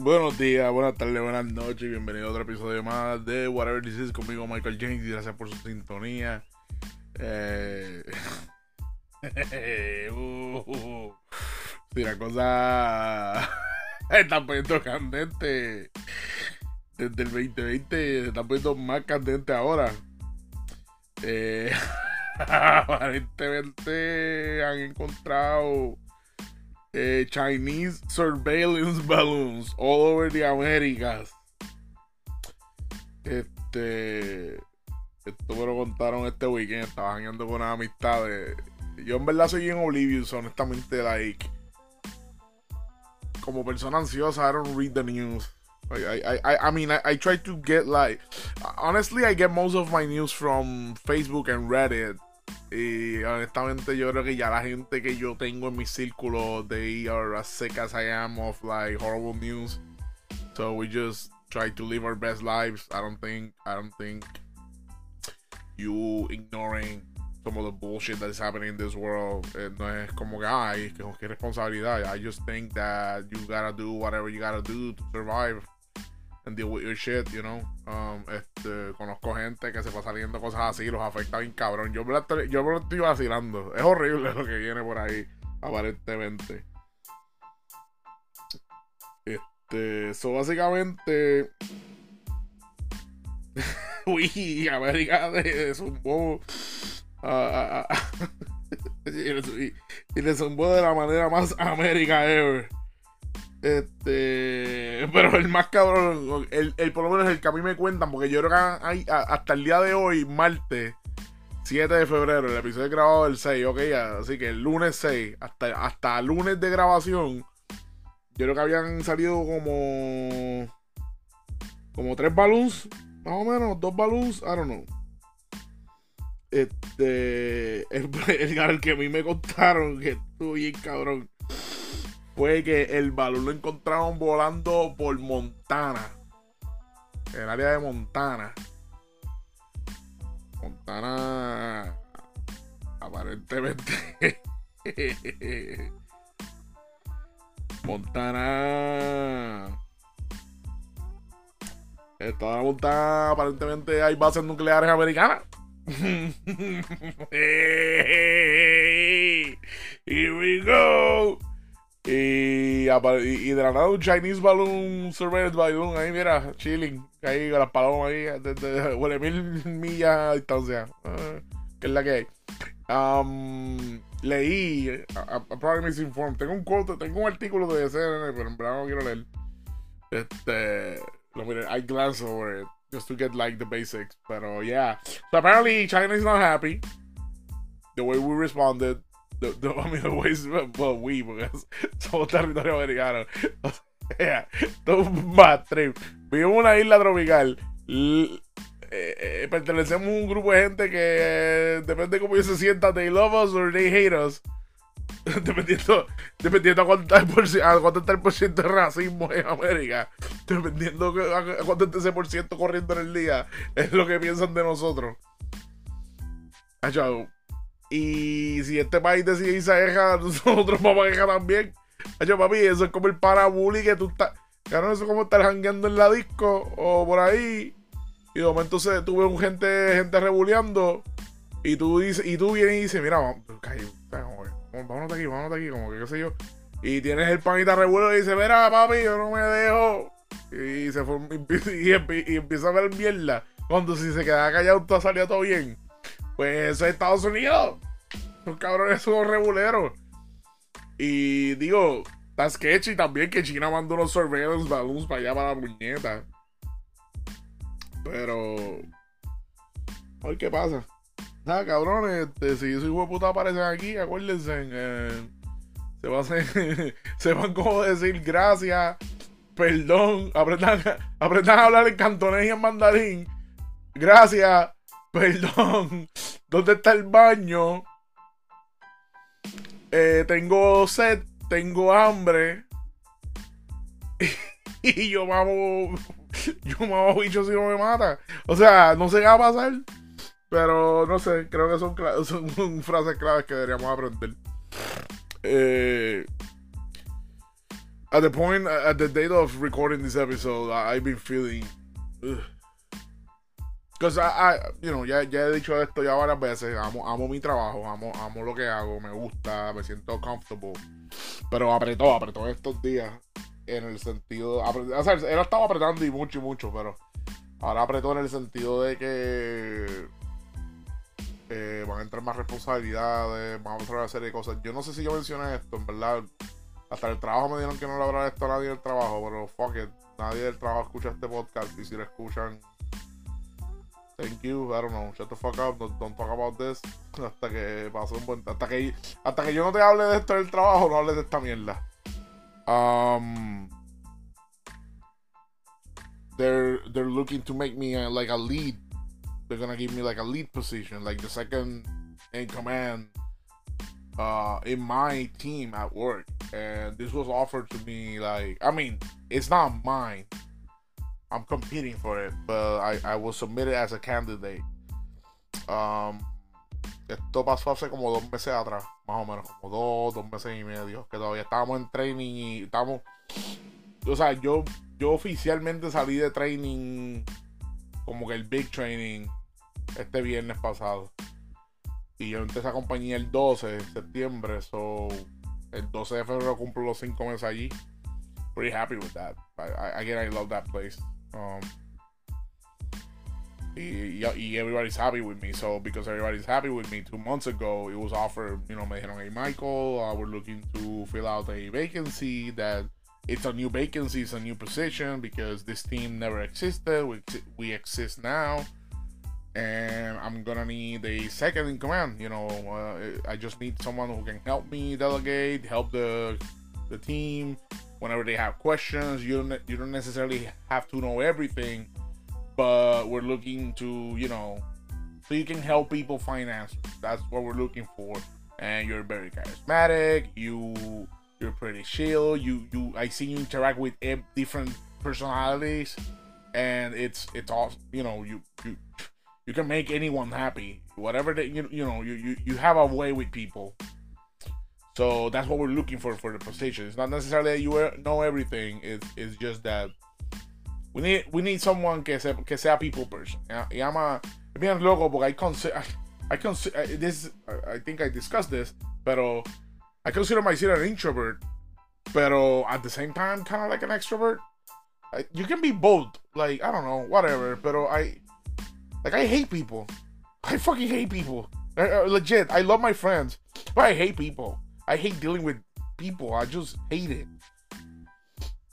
Buenos días, buenas tardes, buenas noches. Bienvenido a otro episodio más de Whatever This Is conmigo, Michael James. Y gracias por su sintonía. Eh... uh, si la cosa está poniendo candente desde el 2020, se está poniendo más candente ahora. Eh... aparentemente han encontrado eh, Chinese surveillance balloons all over the Americas. Este. Esto me lo contaron este weekend. Estaba bañando con unas amistades. Yo en verdad soy en Oblivious, honestamente, like. Como persona ansiosa, I don't read the news. I, I, I, I mean, I, I try to get like. Honestly, I get most of my news from Facebook and Reddit. Y honestamente yo creo que ya la gente que yo tengo en mi círculo, they are as sick as I am of like horrible news. So we just try to live our best lives. I don't think I don't think you ignoring some of the bullshit that's happening in this world eh, no es como que ay que, que responsabilidad. I just think that you gotta do whatever you gotta do to survive and deal shit, you know. Um, este, conozco gente que se va saliendo cosas así, los afecta bien cabrón. Yo me, la estoy, yo lo estoy vacilando. Es horrible lo que viene por ahí, aparentemente. Este, eso básicamente. Uy, América de, zumbó. Uh, y le zumbó de la manera más América ever. Este, pero el más cabrón, el, el, por lo menos el que a mí me cuentan, porque yo creo que hasta el día de hoy, martes 7 de febrero, el episodio grabado el 6, ok, así que el lunes 6, hasta, hasta lunes de grabación, yo creo que habían salido como, como tres balloons, más o menos, dos balloons, I don't know. Este, el, el, el que a mí me contaron, que estuvo bien cabrón fue que el balón lo encontraron volando por Montana. En el área de Montana. Montana. Aparentemente. Montana. Toda Montana, aparentemente hay bases nucleares americanas. Here we go. Y, y, de la nada un Chinese balloon, surveillance balloon, ahí mira, chilling, ahí con las palomas ahí, de, huele mil millas a distancia, uh, que es la que hay. Um, leí, a, probably misinformed, tengo un quote, tengo un artículo de CNN, pero en verdad no quiero leer. Este, lo miré, I glance over it, just to get like the basics, pero yeah. So apparently China is not happy, the way we responded. The, the, I mean, the ways, we, porque somos territorio americano. O sea, todo un bad trip. Vivimos en una isla tropical. L eh, eh, pertenecemos a un grupo de gente que depende de cómo ellos se sientan, they love us or they hate us. dependiendo, dependiendo a cuánto, a cuánto está el por ciento de racismo en América, dependiendo a, cuánto está ese por ciento corriendo en el día, es lo que piensan de nosotros. Chao. Y si este país decide irse a guerra, nosotros vamos a guerra también. Yo, papi, eso es como el parabuli que tú estás. Claro, eso es como estar jangueando en la disco o por ahí. Y de momento se, tú ves gente, gente rebuleando. Y tú, dices, y tú vienes y dices, mira, vamos, vámonos de aquí, vámonos de aquí, como que qué sé yo. Y tienes el panita revuelo y dice, mira, papi, yo no me dejo. Y se fue, y, empieza a ver mierda. Cuando si se queda callado, todo salía todo bien. Pues Estados Unidos. Los cabrones son reguleros. Y digo, está sketchy también que China mandó unos surveillance balloons para allá para la puñeta. Pero. Ver qué pasa. Nada, cabrones, este, si su hijo de puta aparecen aquí, acuérdense. Se, va a se van como decir gracias, perdón, aprendan, aprendan a hablar en cantonés y en mandarín. Gracias, perdón, ¿dónde está el baño? Eh, tengo sed, tengo hambre. y yo vamos, yo me bicho si no me mata. O sea, no sé qué va a pasar. Pero no sé, creo que son, frases claves que deberíamos aprender. Eh, at the point at the date of recording this episode, I, have been feeling. Because I, I, you know, ya, ya he dicho esto ya varias veces. Amo, amo mi trabajo, amo, amo lo que hago, me gusta, me siento comfortable. Pero apretó, apretó estos días. En el sentido. O sea, él estaba apretando y mucho y mucho, pero. Ahora apretó en el sentido de que. Eh, van a entrar más responsabilidades, vamos a hacer una serie de cosas. Yo no sé si yo mencioné esto, en verdad. Hasta el trabajo me dijeron que no le habrá esto a nadie del trabajo, pero fuck it. Nadie del trabajo escucha este podcast y si lo escuchan, thank you, I don't know, shut the fuck up, don't, talk about this. Hasta que pase un buen hasta que hasta que yo no te hable de esto del trabajo, no hables de esta mierda. Um they're they're looking to make me like a lead. They're gonna give me like a lead position, like the second in command uh, in my team at work, and this was offered to me. Like, I mean, it's not mine. I'm competing for it, but I, I was submitted as a candidate. Um, esto pasó hace como dos meses atrás, más o menos, como dos, dos meses y medio, que todavía estábamos en training y estamos, o sea, yo, yo oficialmente salí de training, como que el big training, este viernes pasado. Y yo entré a compañía el 12 de septiembre. So, el 12 de febrero cumplo los 5 meses allí. Pretty happy with that. I, again, I love that place. Um, y, y, everybody's happy with me. So, because everybody's happy with me, two months ago, it was offered, you know, me dijeron, hey, Michael, uh, we're looking to fill out a vacancy that it's a new vacancy, it's a new position because this team never existed. We, we exist now and I'm gonna need a second in command. You know, uh, I just need someone who can help me delegate, help the the team whenever they have questions. You don't you don't necessarily have to know everything, but we're looking to you know, so you can help people find answers. That's what we're looking for. And you're very charismatic. You you're pretty chill. You you I see you interact with different personalities, and it's it's all you know you you you can make anyone happy. Whatever that you you know you, you you have a way with people. So that's what we're looking for for the position. It's not necessarily that you know everything. It's, it's just that we need we need someone que sea, que sea people person. Y I'm bien loco porque I consider I, I consider this I think I discussed this, pero I consider myself an introvert, pero at the same time kind of like an extrovert. I, you can be both. Like I don't know, whatever. Pero I like I hate people. I fucking hate people. Uh, legit, I love my friends, but I hate people. I hate dealing with people. I just hate it.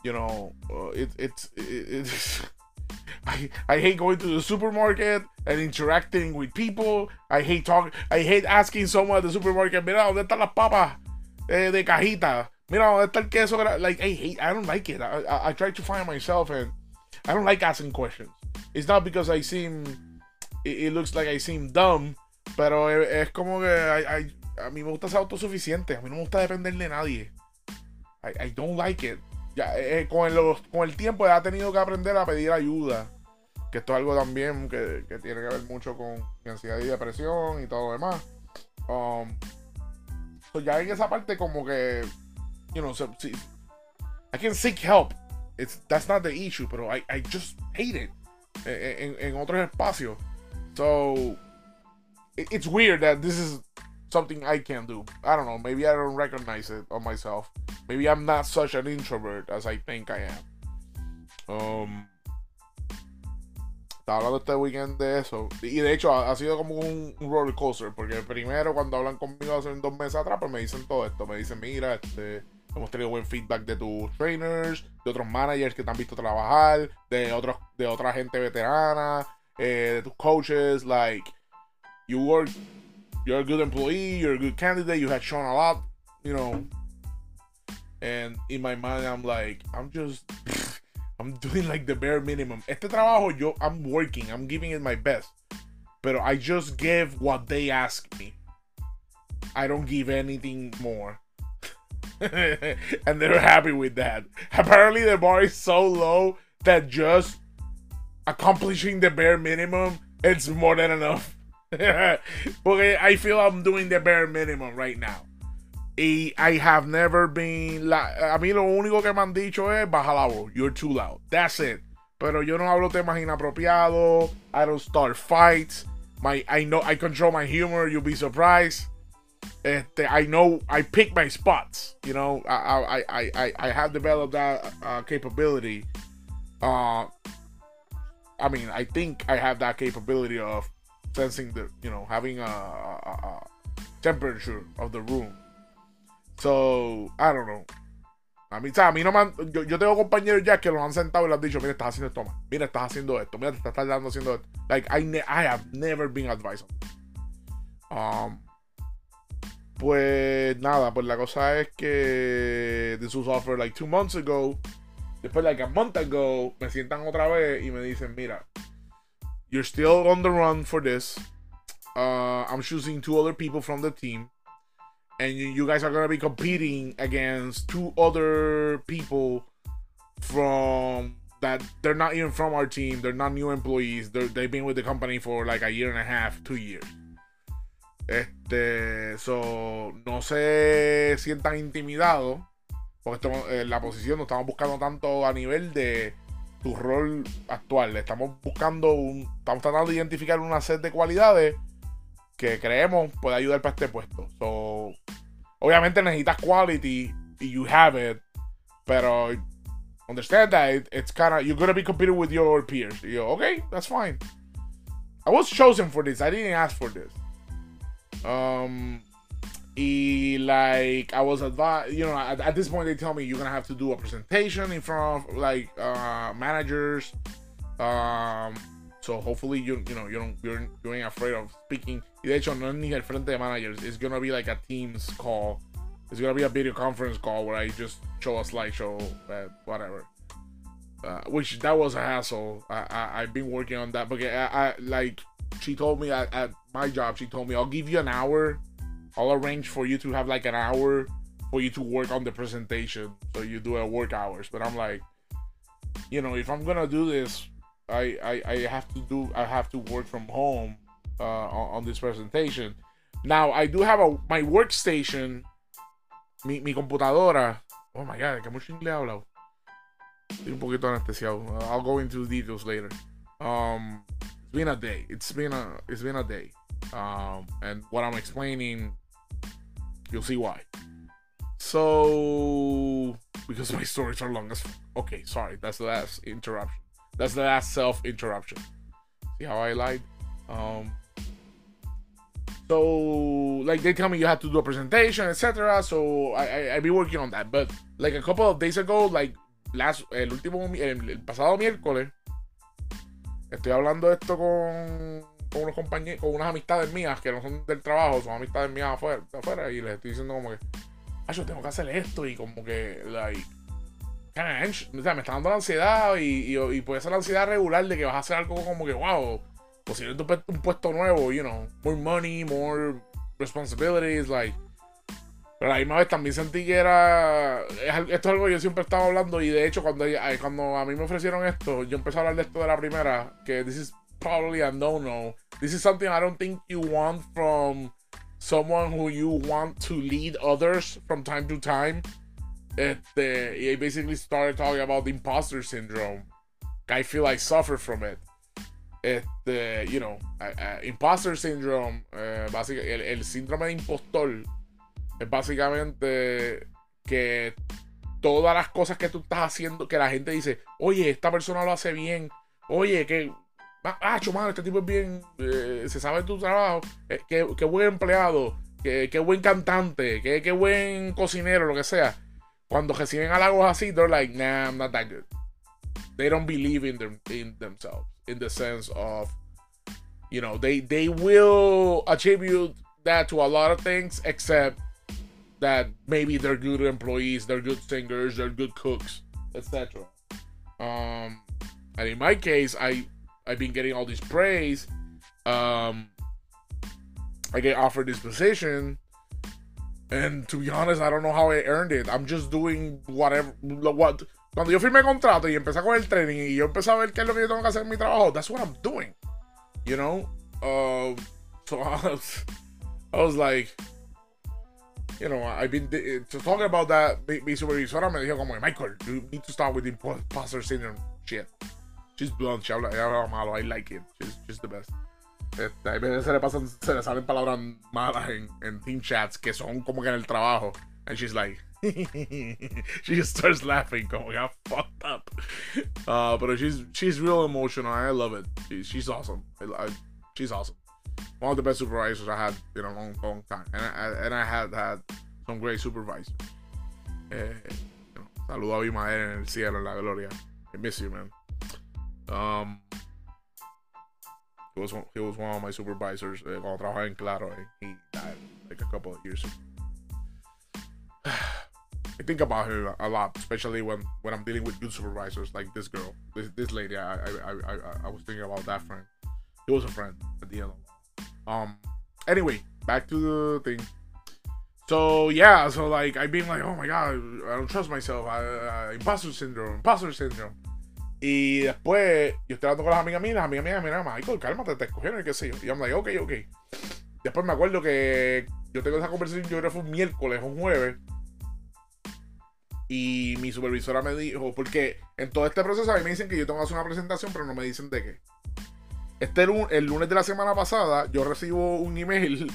You know, uh, it, it's it, it's. I, I hate going to the supermarket and interacting with people. I hate talking. I hate asking someone at the supermarket, mira, ¿dónde están las papas eh, de cajita? Mira, ¿dónde está el queso? Like, I hate. I don't like it. I, I, I try to find myself, and I don't like asking questions. It's not because I seem it, looks like I seem dumb, pero es, como que a mí me gusta ser autosuficiente, a mí no me gusta depender de nadie. I, don't like it. Ya, eh, eh, con, el, con el tiempo ha tenido que aprender a pedir ayuda. Que esto es algo también que, que tiene que ver mucho con ansiedad y depresión y todo lo demás. Um, ya en esa parte como que, you know, so, I can seek help. It's, that's not the issue, pero I, I just hate it. Eh, en, en otros espacios. So it's weird that this is something I can do. I don't know. Maybe I don't recognize it on myself. Maybe I'm not such an introvert as I think I am. Um, estaba hablando este weekend de eso. Y de hecho ha, sido como un, roller coaster. Porque primero cuando hablan conmigo hace dos meses atrás, pues me dicen todo esto. Me dicen, mira, este, hemos tenido buen feedback de tus trainers, de otros managers que te han visto trabajar, de otros, de otra gente veterana uh, to coaches like you work you're a good employee you're a good candidate you had shown a lot you know. And in my mind i'm like i'm just i'm doing like the bare minimum. Este trabajo yo i'm working i'm giving it my best. But i just give what they ask me. I don't give anything more. And they're happy with that. Apparently the bar is so low that just accomplishing the bare minimum, it's more than enough. Porque I feel I'm doing the bare minimum right now. Y I have never been. La, a mí lo único que me han dicho es baja la voz. You're too loud. That's it. Pero yo no hablo temas inapropiados. I don't start fights. My, I know I control my humor. You'll be surprised. Este, I know I pick my spots. You know, I I I I, have developed that uh, capability. Uh, I mean, I think I have that capability of sensing the, you know, having a, temperature of the room. So, I don't know. A mí, a no me yo, yo, tengo compañeros ya que los han sentado y les han dicho, mira, estás haciendo esto. Mira, estás haciendo esto. Mira, te estás tardando haciendo esto. Like, I, I have never been advised. Um, pues nada, pues la cosa es que this was offered like two months ago. Después, like a month ago, me sientan otra vez y me dicen, mira, you're still on the run for this. Uh, I'm choosing two other people from the team. and you, guys are gonna be competing against two other people from that they're not even from our team. They're not new employees. They're, they've been with the company for like a year and a half, two years. Este, so, no se sientan intimidados porque estamos, en la posición no estamos buscando tanto a nivel de tu rol actual. Estamos buscando un, estamos tratando de identificar una set de cualidades que creemos puede ayudar para este puesto. So, obviamente necesitas quality y you have it, pero understand that it's kind of you're gonna be competing with your peers. You okay, that's fine. I was chosen for this. I didn't ask for this. Um, y like I was advised, you know, at, at, this point they tell me you're gonna have to do a presentation in front of like uh, managers. Um, so hopefully you you know you don't you're, you ain't afraid of speaking de hecho, no ni el frente de managers. It's gonna be like a Teams call. It's gonna be a video conference call where I just show a slideshow, uh, whatever. Uh, which that was a hassle. I, I have been working on that because I, I like she told me at, at my job. She told me I'll give you an hour. I'll arrange for you to have like an hour for you to work on the presentation. So you do a work hours. But I'm like, you know, if I'm gonna do this, I, I I have to do I have to work from home uh, on, on, this presentation. Now, I do have a my workstation, mi, mi computadora. Oh my god, que mucho inglés hablo. Un poquito anestesiado. Uh, I'll go into details later. Um, it's been a day. It's been a it's been a day. Um, and what I'm explaining, you'll see why. So, because my stories are long as okay, sorry, that's the last interruption. That's the last self interruption. See how I lied? Um, so like they tell me you have to do a presentation, etc. So I, I I be working on that. But like a couple of days ago, like last el último el, el pasado miércoles, estoy hablando esto con, con unos compañeros, con unas amistades mías que no son del trabajo, son amistades mías afuera, afuera y les estoy diciendo como que, ay, yo tengo que hacer esto y como que like o sea, me está dando la ansiedad y, y, y puede ser la ansiedad regular de que vas a hacer algo como que, wow, posiblemente un puesto nuevo, you know, more money, more responsibilities, like. Pero a la misma vez también sentí que era. Esto es algo que yo siempre estaba hablando. Y de hecho, cuando, cuando a mí me ofrecieron esto, yo empecé a hablar de esto de la primera. Que this is probably a no-no. This is something I don't think you want from someone who you want to lead others from time to time. Este, I basically started talking about the imposter syndrome. I feel I suffer from it. Este, you know, imposter syndrome, eh, el, síndrome de impostor es básicamente que todas las cosas que tú estás haciendo, que la gente dice, oye, esta persona lo hace bien, oye, que, ah, chumano, este tipo es bien, eh, se sabe tu trabajo, eh, qué, buen empleado, qué, buen cantante, qué, qué buen cocinero, lo que sea. Cuando reciben halagos así, they're like, nah, I'm not that good. They don't believe in, them, in themselves. in the sense of you know they they will attribute that to a lot of things except that maybe they're good employees they're good singers they're good cooks etc um and in my case i i've been getting all this praise um i get offered this position and to be honest i don't know how i earned it i'm just doing whatever what Cuando yo firmé contrato y empecé con el training y yo empecé a ver qué es lo que yo tengo que hacer en mi trabajo, that's what I'm doing. You know? Uh, so I was, I was like, you know, I've been uh, talking about that. Mi, mi supervisora me dijo como, Michael, you need to start with the imposter syndrome shit. She's blunt, she habla, ella malo, I like it. She's, she's the best. Este, a veces se le pasan, se le salen palabras malas en, en team chats que son como que en el trabajo. And she's like, she just starts laughing, como got fucked up. Uh, but she's she's real emotional. I love it. She, she's awesome. I, I, she's awesome. One of the best supervisors I had in a long, long time, and I, and I had had some great supervisors. Eh, you know, saludo a mi madre en el cielo, en la gloria. I miss you, man. Um, he was one, he was one of my supervisors uh, cuando trabajaba en Claro, and he died like a couple of years ago. I think about her a lot, especially when when I'm dealing with good supervisors like this girl, this this lady. I I I I, I was thinking about that friend. He was a friend at the end. Um. Anyway, back to the thing. So yeah, so like I've been like, oh my god, I don't trust myself. I, I, imposter syndrome, imposter syndrome. Y después yo estoy hablando con las amigas mías, las amigas mías, mira, Michael, cálmate, te escogieron y qué sé yo. Y I'm like, ok, ok. Después me acuerdo que yo tengo esa conversación, yo creo que fue un miércoles un jueves. Y mi supervisora me dijo, porque en todo este proceso a mí me dicen que yo tengo que hacer una presentación, pero no me dicen de qué. Este el lunes de la semana pasada, yo recibo un email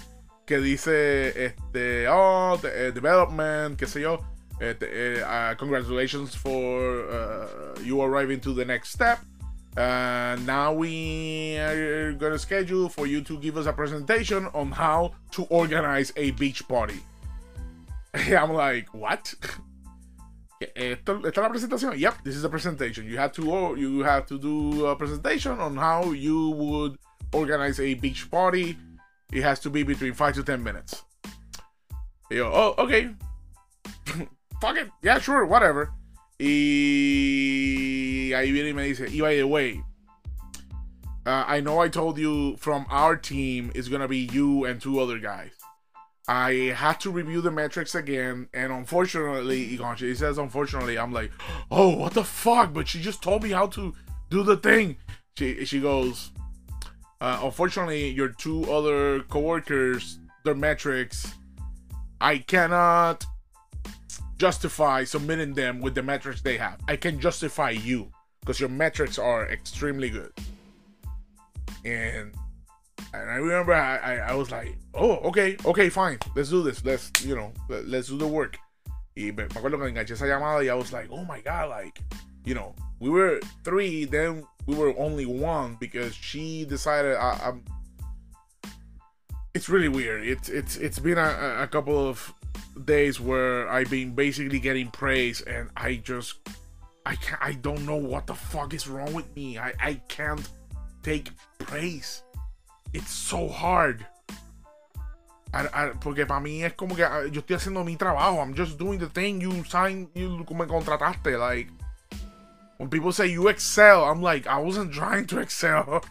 que dice, este, oh, eh, development, qué sé yo. Uh, congratulations for uh, you arriving to the next step. Uh, now we are going to schedule for you to give us a presentation on how to organize a beach party. I'm like, what? Esta es la presentación. Yep, this is a presentation. You have to you have to do a presentation on how you would organize a beach party. It has to be between five to ten minutes. yo, oh, okay. Fuck it. Yeah, sure, whatever. Y ahí viene y me dice, y by the way, uh, I know I told you from our team it's gonna be you and two other guys. I had to review the metrics again, and unfortunately, he says, unfortunately, I'm like, oh, what the fuck? But she just told me how to do the thing. She she goes, uh, unfortunately, your two other coworkers, their metrics, I cannot justify submitting them with the metrics they have. I can justify you because your metrics are extremely good. And and I remember I, I, I, was like, oh, okay, okay, fine, let's do this, let's, you know, let, us do the work. Y me, acuerdo que enganché esa llamada y I was like, oh my god, like, you know, we were three, then we were only one because she decided I, I'm. It's really weird. It's it's it's been a, a couple of days where I've been basically getting praise and I just I can't I don't know what the fuck is wrong with me. I I can't take praise. it's so hard. porque para mí es como que ah, yo estoy haciendo mi trabajo. I'm just doing the thing you signed, you me contrataste. Like, when people say you excel, I'm like, I wasn't trying to excel.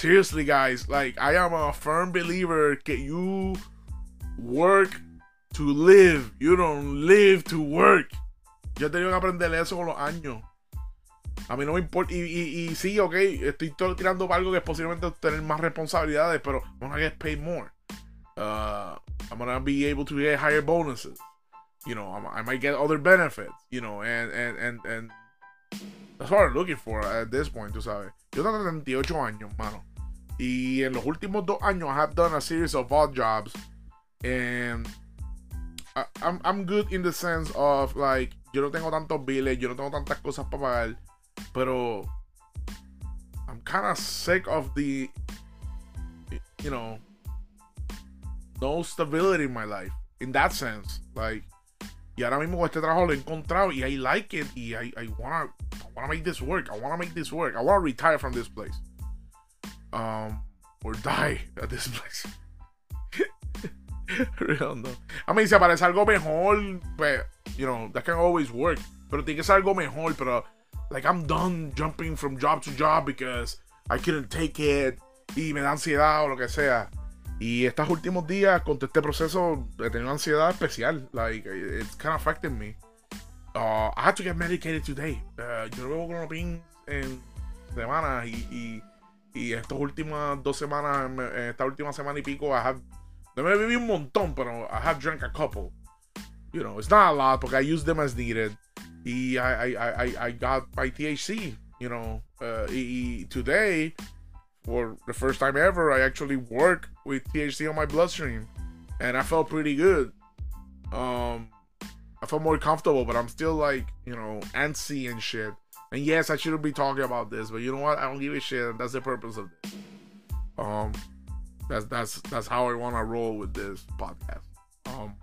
Seriously, guys, like, I am a firm believer that you work to live. You don't live to work. Yo he tenido que aprender eso con los años. A mí no me importa. Y, y, y sí, ok, estoy tirando para algo que es posiblemente tener más responsabilidades, pero I'm gonna get paid more. Uh, I'm gonna be able to get higher bonuses. You know, I might get other benefits. You know, and, and, and, and that's what I'm looking for at this point, tú sabes. Yo tengo 38 años, mano. Y en los últimos dos años, I have done a series of odd jobs. And I'm, I'm good in the sense of, like, yo no tengo tantos billes, yo no tengo tantas cosas para pagar. Pero I'm kind of sick of the, you know, no stability in my life. In that sense, like, y ahora mismo este trabajo lo he encontrado y I like it y I, I wanna, I wanna make this work. I wanna make this work. I wanna retire from this place. Um, or die at this place. Real no. I mean, si aparece algo mejor, pues, you know, that can always work. Pero tiene que ser algo mejor, pero like I'm done jumping from job to job because I couldn't take it y me da ansiedad o lo que sea. Y estos últimos días con este proceso he tenido ansiedad especial. Like it's kind of affecting me. Uh, I had to get medicated today. Uh, yo no veo pin en semanas y, y, y estas últimas dos semanas, esta última semana y pico, I have No me bebí un montón, pero I have drank a couple. You know, it's not a lot, porque I use them as needed. Y I, I, I, I got my THC, you know. Uh, y, today, for the first time ever, I actually work with THC on my bloodstream. And I felt pretty good. Um, I felt more comfortable, but I'm still like, you know, antsy and shit. And yes, I shouldn't be talking about this, but you know what? I don't give a shit. That's the purpose of this. Um, that's that's that's how I want to roll with this podcast. Um,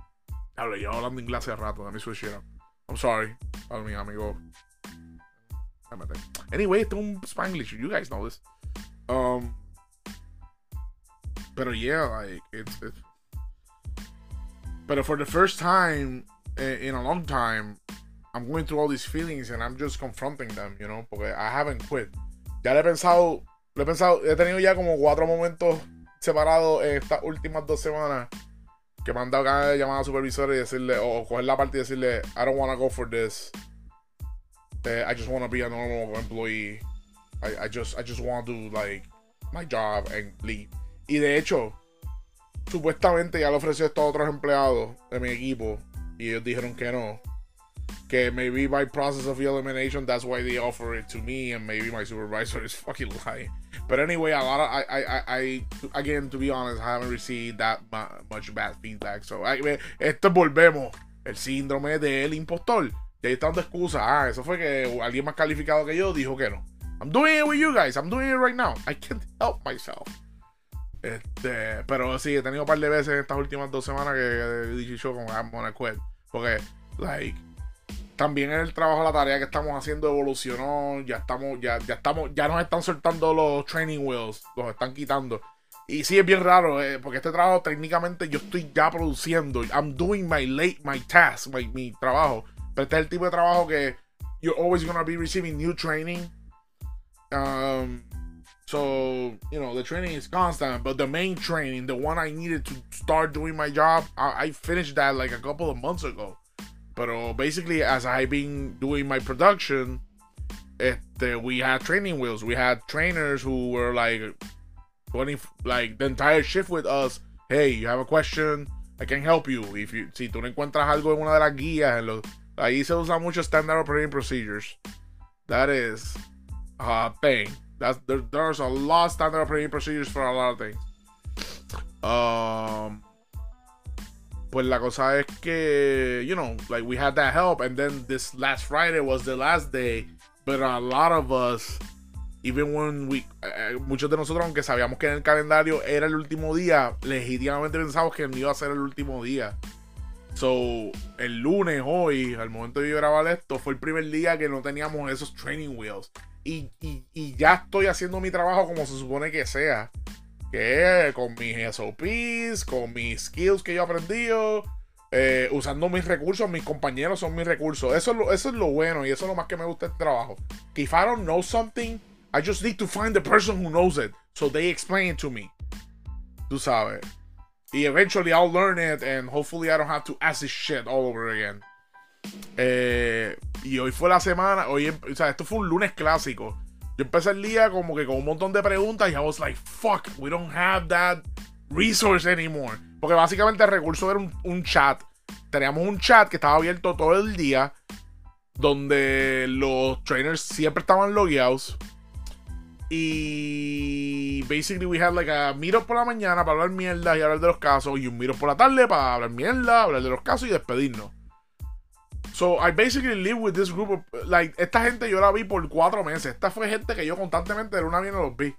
hablo yo hablando inglés hace rato. Let me switch it up. I'm sorry, para mi amigo. Anyway, it's un Spanglish. You guys know this. Um, but yeah, like it's, it's but for the first time in a long time, I'm going through all these feelings and I'm just confronting them, you know, porque I haven't quit. Ya le he pensado, le he pensado, he tenido ya como cuatro momentos separados en estas últimas dos semanas que me han dado ganas de llamar a supervisor y decirle, o, coger la parte y decirle, I don't want to go for this. Uh, I just want to be a normal employee. I, I just, I just want to do like my job and leave. Y de hecho, supuestamente ya le ofreció esto a otros empleados de mi equipo y ellos dijeron que no. Que maybe by process of elimination, that's why they offer it to me, and maybe my supervisor is fucking lying. But anyway, a lot of I, I, I, again, to be honest, I haven't received that much bad feedback. So, I, esto volvemos. El síndrome del impostor. Y ahí está dando excusa. Ah, eso fue que alguien más calificado que yo dijo que no. I'm doing it with you guys. I'm doing it right now. I can't help myself. Este, pero sí, he tenido un par de veces en estas últimas dos semanas que he dicho yo como I'm gonna quit. Porque, like, también en el trabajo, la tarea que estamos haciendo evolucionó. Ya estamos, ya, ya estamos, ya nos están soltando los training wheels, los están quitando. Y sí es bien raro, eh, porque este trabajo técnicamente yo estoy ya produciendo. I'm doing my late, my task, my, mi trabajo. Pero este es el tipo de trabajo que you're always gonna be receiving new training. Um, So, you know, the training is constant, but the main training, the one I needed to start doing my job, I, I finished that like a couple of months ago. But basically, as I've been doing my production, uh, we had training wheels. We had trainers who were like 20, like the entire shift with us. Hey, you have a question? I can help you. If you, si tú no encuentras algo en una de las guías, en los, ahí se usa mucho standard operating procedures. That is a thing. That's there, there's a lot of standard operating procedures for a lot of things. Um, pues la cosa es que, you know, like we had that help, and then this last Friday was the last day, but a lot of us, even when we, uh, muchos de nosotros, aunque sabíamos que en el calendario era el último día, legítimamente pensamos que no iba a ser el último día. So, el lunes, hoy, al momento de grabar esto, fue el primer día que no teníamos esos training wheels y, ya estoy haciendo mi trabajo como se supone que sea. Que con mis SOPs, con mis skills que yo he eh, usando mis recursos, mis compañeros son mis recursos. Eso es, lo, bueno y eso es lo más que me gusta este trabajo. If I don't know something, I just need to find the person who knows it. So they explain it to me. Tú sabes. Y eventually I'll learn it and hopefully I don't have to ask this shit all over again. Eh, y hoy fue la semana, hoy, o sea, esto fue un lunes clásico. Yo empecé el día como que con un montón de preguntas y I was like, fuck, we don't have that resource anymore. Porque básicamente el recurso era un, chat. Teníamos un chat que estaba abierto todo el día, donde los trainers siempre estaban logueados. Y basically we had like a meetup por la mañana para hablar mierda y hablar de los casos. Y un meetup por la tarde para hablar mierda, hablar de los casos y despedirnos. So I basically live with this group of, like, esta gente yo la vi por cuatro meses. Esta fue gente que yo constantemente de una vez los vi.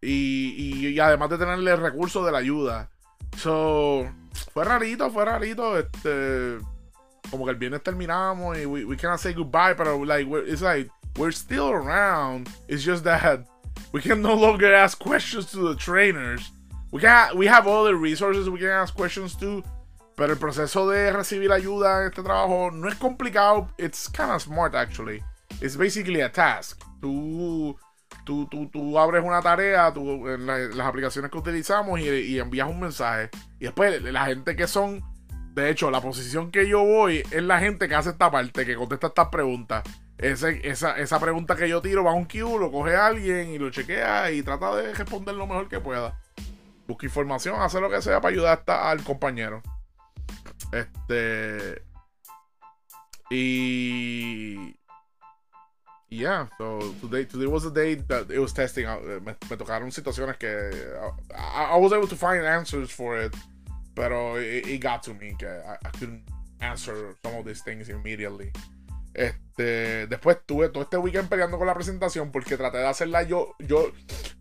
Y, y, y, además de tenerle recursos de la ayuda. So, fue rarito, fue rarito. Este, como que el viernes terminamos y we, we cannot say goodbye, pero like, we're, it's like, we're still around. It's just that we can no longer ask questions to the trainers. We can we have other resources we can ask questions to. Pero el proceso de recibir ayuda en este trabajo no es complicado. It's kind of smart, actually. It's basically a task. Tú, tú, tú, tú abres una tarea tú, en, las aplicaciones que utilizamos y, envías un mensaje. Y después la gente que son... De hecho, la posición que yo voy es la gente que hace esta parte, que contesta estas preguntas. Ese, esa, esa pregunta que yo tiro va a un queue, lo coge alguien y lo chequea y trata de responder lo mejor que pueda. busca información, hace lo que sea para ayudar al compañero. Este. Y. Yeah, so today, today was the day that it was testing out. Me, me tocaron situaciones que I, I, was able to find answers for it, pero it, it got to me que I, I, couldn't answer some of these things immediately. Este, después tuve todo este weekend peleando con la presentación porque traté de hacerla yo, yo,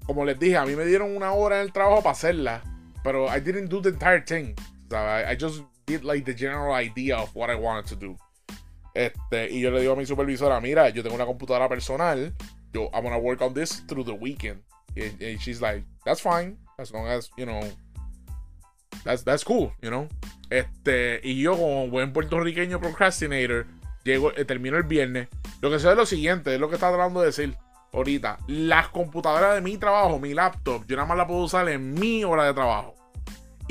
como les dije, a mí me dieron una hora en el trabajo para hacerla, pero I didn't do the entire thing. I, I just like the general idea of what I wanted to do. Este, y yo le digo a mi supervisora, mira, yo tengo una computadora personal, yo, I'm gonna work on this through the weekend. And, she's like, that's fine, as long as, you know, that's, that's cool, you know. Este, y yo como buen puertorriqueño procrastinator, llego, eh, termino el viernes. Lo que sé es lo siguiente, es lo que estaba tratando de decir ahorita. Las computadoras de mi trabajo, mi laptop, yo nada más la puedo usar en mi hora de trabajo.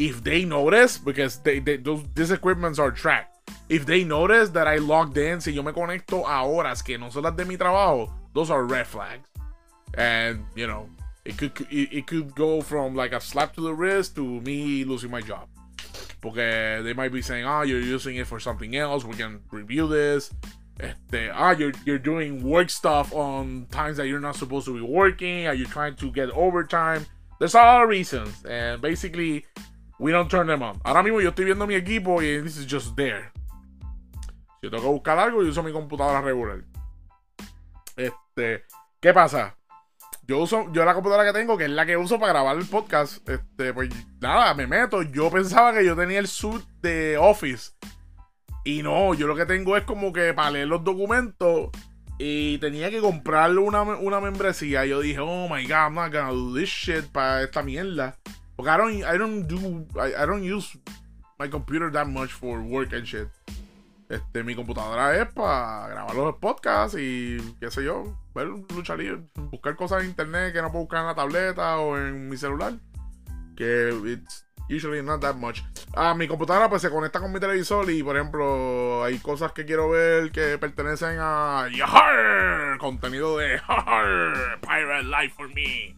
If they notice, because they, they, those, these equipments are tracked if they notice that I logged in, si yo me conecto a horas que no son las de mi trabajo, those are red flags. And, you know, it could, it, it could go from like a slap to the wrist to me losing my job. Porque they might be saying, oh, you're using it for something else. We can review this. Este, ah, you're, you're doing work stuff on times that you're not supposed to be working. Are you trying to get overtime? There's a lot of reasons. And basically, we don't turn them on. Ahora mismo yo estoy viendo mi equipo y this is just there. Si yo tengo que buscar algo, yo uso mi computadora regular. Este, ¿qué pasa? Yo uso, yo la computadora que tengo, que es la que uso para grabar el podcast, este, pues nada, me meto. Yo pensaba que yo tenía el suit de Office. Y no, yo lo que tengo es como que para leer los documentos. Y tenía que comprarle una, una membresía. Y yo dije, oh my god, I'm not gonna do this shit para esta mierda. Porque I don't, I don't do, I don't use my computer that much for work and shit. Este, mi computadora es para grabar los podcasts y qué sé yo, ver lucha buscar cosas en internet que no puedo buscar en la tableta o en mi celular. Que it's usually not that much. Ah, mi computadora pues se conecta con mi televisor y por ejemplo hay cosas que quiero ver que pertenecen a Yahar, contenido de Yahar, Pirate Life for me.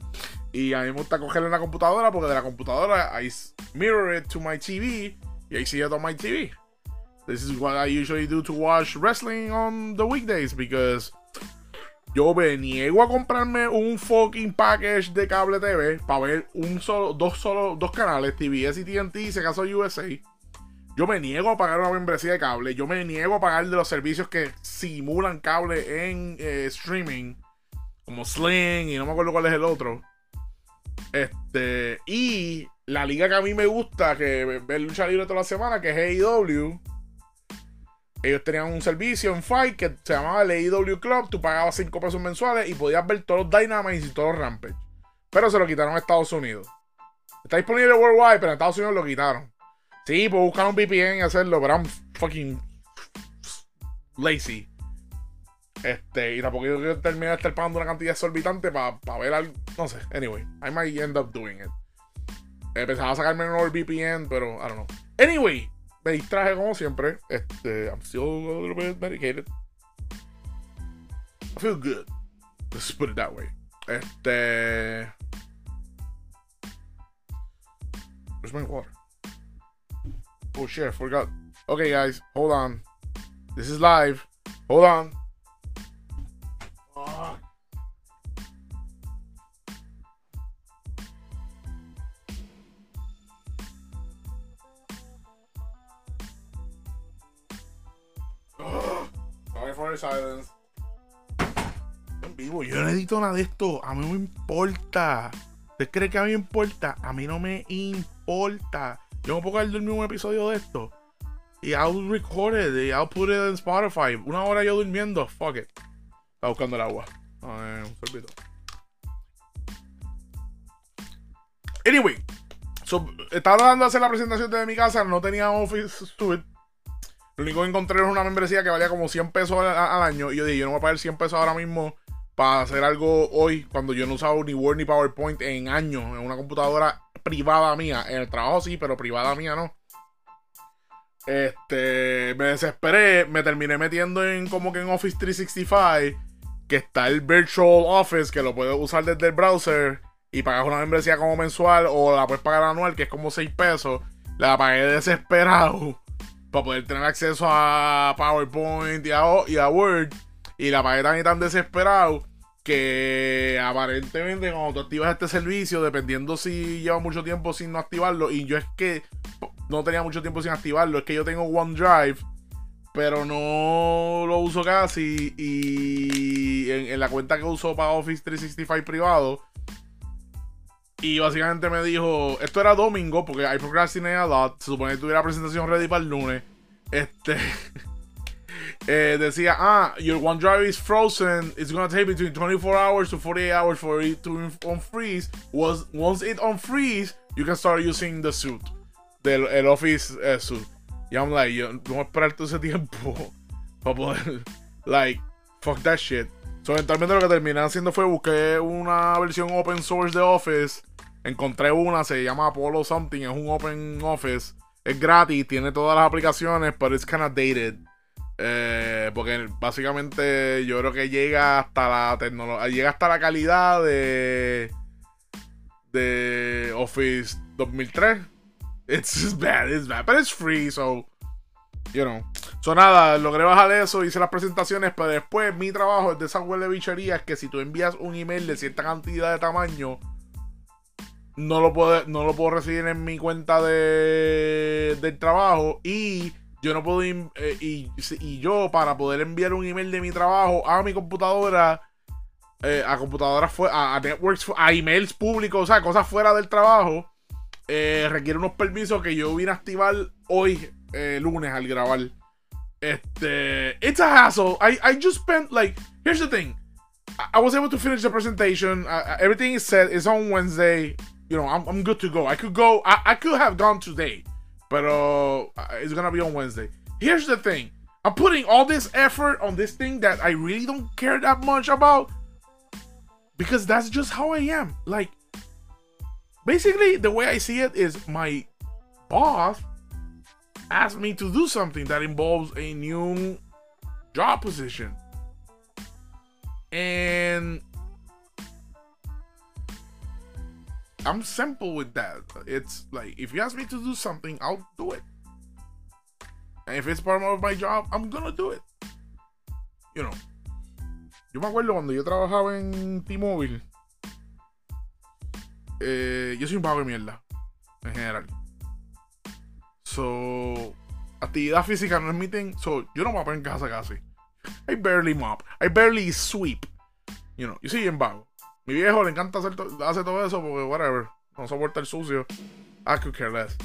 Y a mí me gusta cogerle la computadora porque de la computadora I mirror it to my TV y ahí sigue todo my TV. This is what I usually do to watch wrestling on the weekdays because yo me niego a comprarme un fucking package de cable TV para ver un solo, dos solo, dos canales, TBS y TNT, si acaso USA. Yo me niego a pagar una membresía de cable. Yo me niego a pagar de los servicios que simulan cable en eh, streaming. Como Sling y no me acuerdo cuál es el otro. Este. Y la liga que a mí me gusta, que ve lucha libre toda la semana, que es AEW ellos tenían un servicio en Fight que se llamaba el AEW Club. Tú pagabas 5 pesos mensuales y podías ver todos los Dynamites y todos los Rampage. Pero se lo quitaron a Estados Unidos. Está disponible worldwide, pero en Estados Unidos lo quitaron. Sí, puedo buscar un VPN y hacerlo, pero I'm fucking lazy. Este, y tampoco yo terminé de estar pagando una cantidad exorbitante para ver algo. No sé, anyway, I might end up doing it. Empezaba a sacarme un VPN, pero I don't know. Anyway, me distraje como siempre. Este, I'm still a little bit medicated. I feel good. Let's put it that way. Este. Where's my water? Oh shit, I forgot. Okay, guys, hold on. This is live. Hold on. Silence. En vivo, yo no edito nada de esto. A mí no me importa. ¿Usted cree que a mí me importa? A mí no me importa. Yo no puedo dormir un episodio de esto. Y I'll record it. Y I'll put it in Spotify. Una hora yo durmiendo. Fuck it. Está buscando el agua. ver, un sorbito. Anyway. Estaba dando a hacer la presentación de mi casa. No tenía Office Suite. Lo único que encontré es una membresía que valía como 100 pesos al, año. Y yo dije, yo no voy a pagar 100 pesos ahora mismo para hacer algo hoy, cuando yo no usaba ni Word ni PowerPoint en años, en una computadora privada mía. En el trabajo sí, pero privada mía no. Este, me desesperé, me terminé metiendo en como que en Office 365, que está el Virtual Office, que lo puedes usar desde el browser. y pagas una membresía como mensual o la puedes pagar anual, que es como 6 pesos. La pagué desesperado para poder tener acceso a PowerPoint y a, Word. Y la pagué tan y tan desesperado que aparentemente cuando tú activas este servicio, dependiendo si lleva mucho tiempo sin no activarlo, y yo es que no tenía mucho tiempo sin activarlo, es que yo tengo OneDrive, pero no lo uso casi, y en, la cuenta que uso para Office 365 privado, y básicamente me dijo, esto era domingo, porque I procrastinated a lot, se supone que tuviera presentación ready para el lunes, este... eh, decía, ah, your OneDrive is frozen. It's gonna take between 24 hours to 48 hours for it to unfreeze. Was once it unfreeze, you can start using the suit, del el Office uh, suit. Y I'm like, yo no voy a esperar todo ese tiempo para poder, like, fuck that shit. So, eventualmente lo que terminé haciendo fue busqué una versión open source de Office. Encontré una, se llama Apollo Something, es un open Office. Es gratis, tiene todas las aplicaciones, pero es kind of dated. Eh, porque básicamente yo creo que llega hasta la tecnología, llega hasta la calidad de de Office 2003. It's just bad, it's bad, but it's free, so you know. So nada, logré bajar eso, hice las presentaciones, pero después mi trabajo es de esa web de bichería es que si tú envías un email de cierta cantidad de tamaño, no lo puedo, no lo puedo recibir en mi cuenta de, del trabajo y yo no puedo. Eh, y, yo, para poder enviar un email de mi trabajo a mi computadora, eh, a computadoras, a, a networks, a emails públicos, o sea, cosas fuera del trabajo, eh, requiere unos permisos que yo vine a activar hoy, lunes, al grabar. Este. It's a hassle. I, I just spent, like, here's the thing. I, was able to finish the presentation. everything is set. It's on Wednesday. You know, I'm, I'm good to go. I could go. I, I could have gone today. but uh, it's gonna be on Wednesday. Here's the thing. I'm putting all this effort on this thing that I really don't care that much about because that's just how I am. Like, basically, the way I see it is my boss asked me to do something that involves a new job position. And I'm simple with that. It's like if you ask me to do something, I'll do it. And if it's part of my job, I'm gonna do it. You know. Yo me acuerdo cuando yo trabajaba en T-Mobile. Eh, yo soy un pago de mierda. En general. So. Actividad física no es mi thing. So, yo no en casa casi. I barely mop. I barely sweep. You know, yo soy bien vago. Mi viejo le encanta hacer, hace todo eso porque, whatever, no soporta el sucio. I could care less.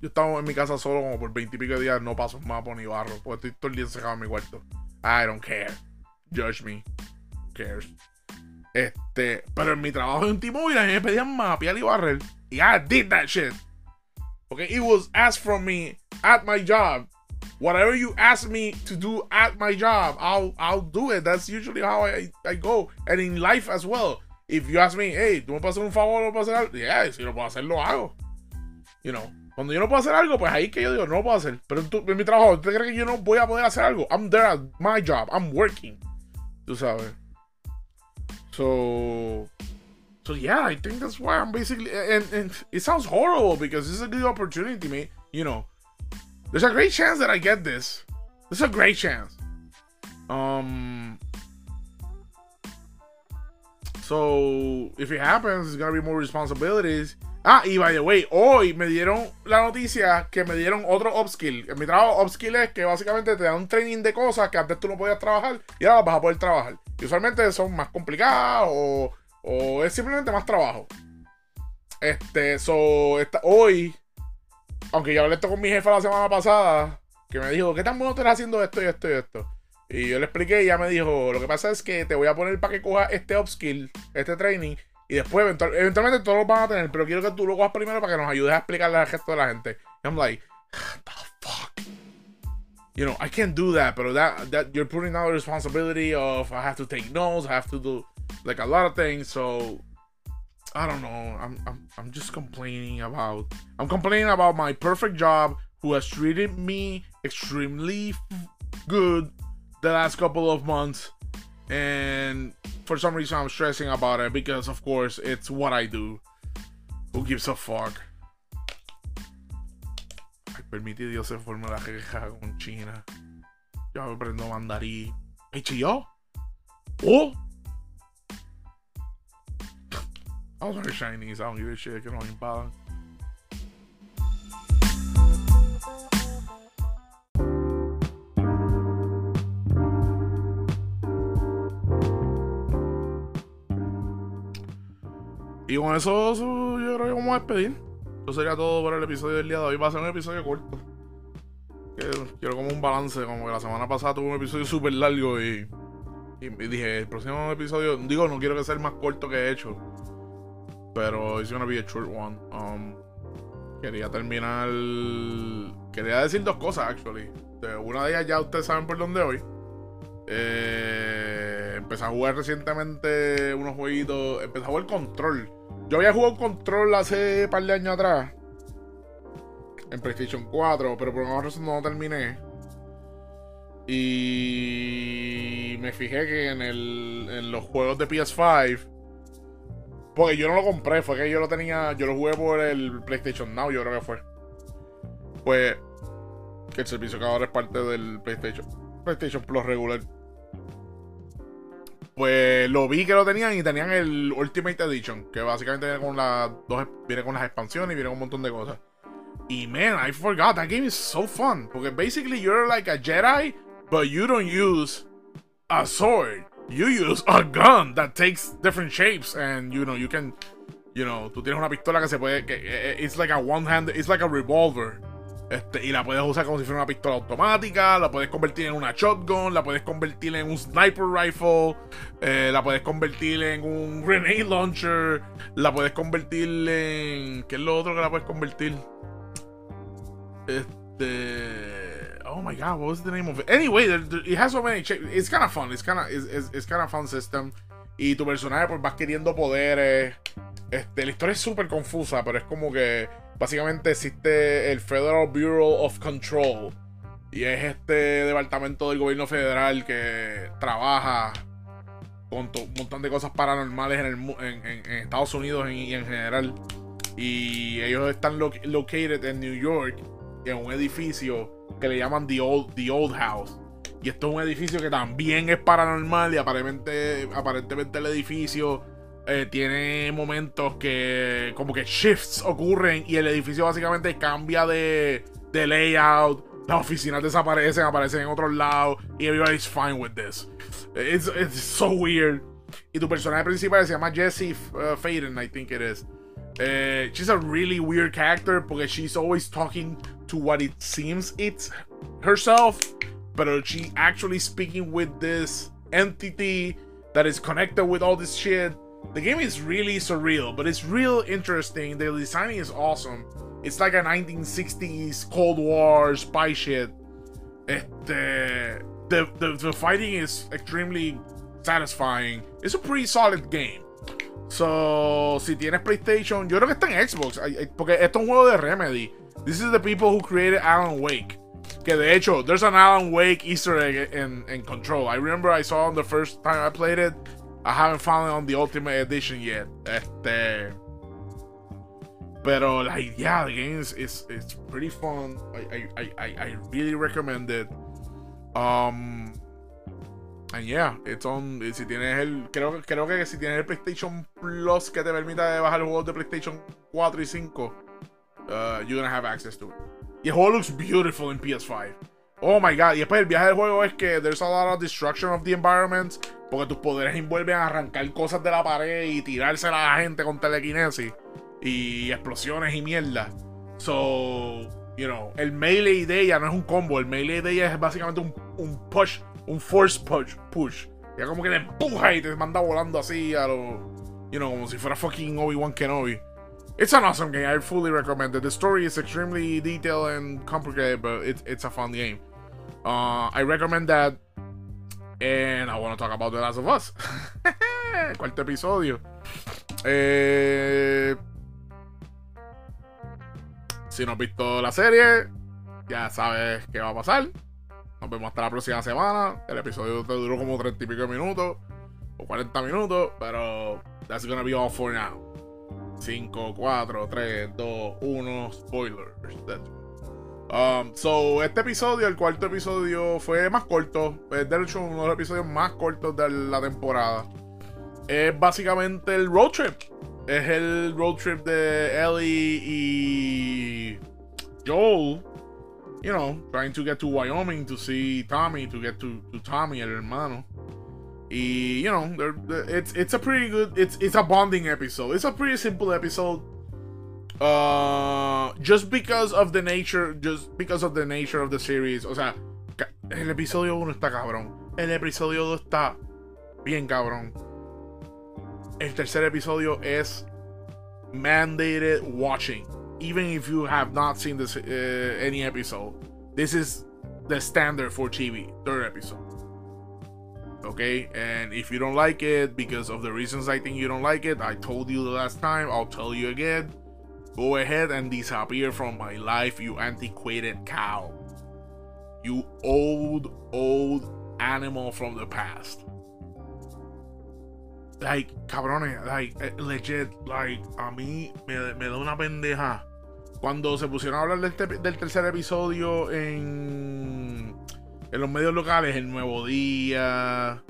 Yo estaba en mi casa solo como por 20 y pico de días, no paso mapa ni barro, porque estoy todo el día encerrado en mi cuarto. I don't care. Judge me. Who cares? Este, pero en mi trabajo en T-Mobile a mí me pedían mapear y barrer. Y I did that shit. Okay, it was asked from me at my job. Whatever you ask me to do at my job, I'll I'll do it. That's usually how I, I go. And in life as well. If you ask me, hey, ¿tú me puedes un favor o puedes hacer algo? Yeah, si lo puedo hacer, lo hago. You know. Cuando yo no puedo hacer algo, pues ahí que yo digo, no lo puedo hacer. Pero en, en mi trabajo, ¿usted cree que yo no voy a poder hacer algo? I'm there at my job. I'm working. Tú sabes. So, so yeah, I think that's why I'm basically. And, and it sounds horrible because this is a good opportunity, me. You know, there's a great chance that I get this. There's a great chance. Um. So if it happens, it's gonna be more responsibilities. Ah, y by the way, hoy me dieron la noticia que me dieron otro upskill. En mi trabajo, upskill es que básicamente te dan un training de cosas que antes tú no podías trabajar y ahora vas a poder trabajar. Y usualmente son más complicadas o, o es simplemente más trabajo. Este, so, esta, hoy aunque yo hablé esto con mi jefa la semana pasada, que me dijo, ¿qué tan bueno estás haciendo esto y esto y esto? Y yo le expliqué y ella me dijo, lo que pasa es que te voy a poner para que cojas este upskill, este training, y después eventualmente todos lo van a tener, pero quiero que tú lo cojas primero para que nos ayudes a explicarle al resto de la gente. Y I'm like, the fuck? You know, I can't do that, but that, that you're putting out the responsibility of I have to take notes, I have to do like a lot of things, so I don't know. I'm, I'm I'm just complaining about I'm complaining about my perfect job who has treated me extremely good the last couple of months And for some reason, I'm stressing about it because, of course, it's what I do. Who gives a fuck? Ay, permite Dios se forma la queja con China. Yo aprendo mandarín. ¿Hey, chilló? ¡Oh! I'll learn Chinese. I don't give a shit. No me impadan. Y con eso, yo creo que vamos a despedir. Eso sería todo por el episodio del día de hoy. Va a ser un episodio corto. Quiero como un balance. Como que la semana pasada tuve un episodio súper largo y, y dije, el próximo episodio, digo, no quiero que sea el más corto que he hecho. Pero it's gonna be a short one. Um, quería terminar. Quería decir dos cosas, actually. Una de ellas ya ustedes saben por dónde voy. Eh, empecé a jugar recientemente unos jueguitos. Empecé a jugar control. Yo había jugado control hace un par de años atrás. En PlayStation 4, pero por alguna razón no terminé. Y me fijé que en, el, en los juegos de PS5. Porque yo no lo compré, fue que yo lo tenía. Yo lo jugué por el PlayStation Now, yo creo que fue. Pues. Que el servicio que ahora es parte del PlayStation. PlayStation Plus regular pues lo vi que lo tenían y tenían el Ultimate Edition, que básicamente viene con las dos viene con las expansiones y viene con un montón de cosas. Y man, I forgot that game is so fun, porque basically you're like a Jedi, but you don't use a sword. You use a gun that takes different shapes and you know, you can you know, tú tienes una pistola que se puede que eh, it's like a one hand, it's like a revolver. Este, y la puedes usar como si fuera una pistola automática, la puedes convertir en una shotgun, la puedes convertir en un sniper rifle, eh, la puedes convertir en un grenade launcher, la puedes convertir en... ¿Qué es lo otro que la puedes convertir? Este... Oh my god, what was the name of it? Anyway, it has so many... It's kind of fun, it's kind of it's, it's kind of fun system. Y tu personaje pues vas queriendo poderes. Este, la historia es súper confusa, pero es como que básicamente existe el Federal Bureau of Control. Y es este departamento del gobierno federal que trabaja con un montón de cosas paranormales en, el, en, Estados Unidos y en, general. Y ellos están located en New York, en un edificio que le llaman The Old, The Old House. Y esto es un edificio que también es paranormal y aparentemente, aparentemente el edificio eh, tiene momentos que como que shifts ocurren y el edificio básicamente cambia de, de layout. Las oficinas desaparecen, aparecen en otros lados y everybody's fine with this. It's, it's so weird. Y tu personaje principal se llama Jessie uh, Faden, I think it is. Uh, she's a really weird character porque she's always talking to what it seems it's herself, but she actually speaking with this entity that is connected with all this shit. The game is really surreal, but it's real interesting. The designing is awesome. It's like a 1960s Cold War spy shit. Este, the, the, the fighting is extremely satisfying. It's a pretty solid game. So, si tienes PlayStation, yo creo que está en Xbox, porque esto es un juego de Remedy. This is the people who created Alan Wake. Que de hecho, there's an Alan Wake Easter egg in, in Control. I remember I saw on the first time I played it. I haven't found it on the Ultimate Edition yet. Este. Pero like yeah, the game is it's, it's pretty fun. I, I, I, I really recommend it. Um and yeah, it's on. Si tienes el. Creo, creo que si tienes el PlayStation Plus que te permita bajar los juegos de PlayStation 4 y 5, uh, you're gonna have access to it. Y el juego looks beautiful in PS5. Oh my god. Y después el viaje del juego es que there's a lot of destruction of the environment. Porque tus poderes envuelven a arrancar cosas de la pared y tirárselas a la gente con telequinesis. Y explosiones y mierda. So, you know, el melee de ella no es un combo. El melee de ella es básicamente un, un push, un force push. push. Ya como que te empuja y te manda volando así a lo. You know, como si fuera fucking Obi-Wan Kenobi. It's an awesome game. I fully recommend it. The story is extremely detailed and complicated, but it, it's a fun game. Uh, I recommend that. And I want to talk about The Last of Us. Cuarto episodio. Eh, si no has visto la serie, ya sabes qué va a pasar. Nos vemos hasta la próxima semana. El episodio te duró como 30 y pico minutos o 40 minutos, pero that's gonna be all for now. 5, 4, 3, 2, 1, spoilers. Um, so, este episodio, el cuarto episodio, fue más corto. Es de hecho uno de los episodios más cortos de la temporada. Es básicamente el road trip. Es el road trip de Ellie y Joel. You know, trying to get to Wyoming to see Tommy, to get to, to Tommy, el hermano. You know, it's, it's a pretty good, it's, it's a bonding episode. It's a pretty simple episode. Uh, just because of the nature, just because of the nature of the series. O sea, el episodio 1 está cabrón. El episodio 2 está bien cabrón. El tercer episodio es mandated watching. Even if you have not seen this uh, any episode, this is the standard for TV. Third episode. Okay, and if you don't like it because of the reasons I think you don't like it, I told you the last time. I'll tell you again Go ahead and disappear from my life, you antiquated cow. You old, old animal from the past. Like, cabrones, like, eh, legit, like, a mí me, me da una pendeja. Cuando se pusieron a hablar del, del tercer episodio en, en los medios locales, El Nuevo Día,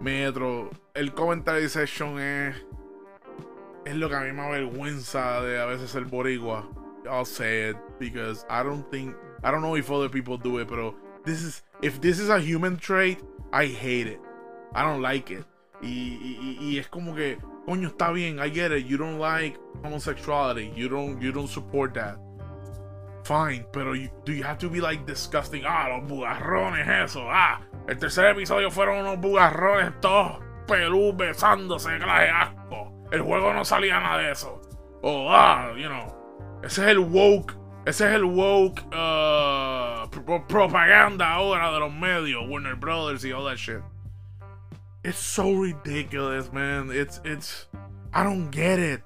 Metro, el commentary session es es lo que a mí me avergüenza de a veces el boricua. I'll say it because I don't think I don't know if other people do it, pero this is if this is a human trait, I hate it. I don't like it. Y, y, y es como que, coño, está bien, I get it. You don't like homosexuality. You don't you don't support that. Fine, pero you, do you have to be like disgusting? Ah, los bugarrones, eso. Ah, el tercer episodio fueron unos bugarrones todos pelú besándose, clase asco. El juego no salía nada de eso. Oh, ah, you know. Ese es el woke. Ese es el woke uh, propaganda ahora de los medios, Warner Brothers y all that shit. It's so ridiculous, man. It's it's I don't get it.